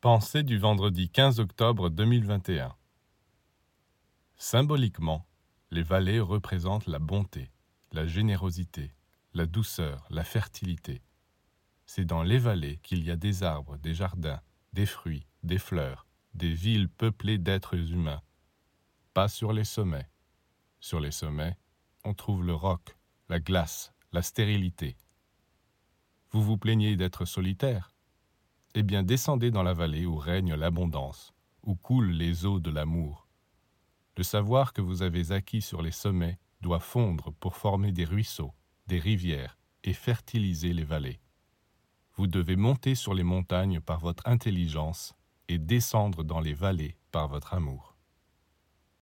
Pensée du vendredi 15 octobre 2021 Symboliquement, les vallées représentent la bonté, la générosité, la douceur, la fertilité. C'est dans les vallées qu'il y a des arbres, des jardins, des fruits, des fleurs, des villes peuplées d'êtres humains. Pas sur les sommets. Sur les sommets, on trouve le roc, la glace, la stérilité. Vous vous plaignez d'être solitaire? Eh bien descendez dans la vallée où règne l'abondance, où coulent les eaux de l'amour. Le savoir que vous avez acquis sur les sommets doit fondre pour former des ruisseaux, des rivières et fertiliser les vallées. Vous devez monter sur les montagnes par votre intelligence et descendre dans les vallées par votre amour.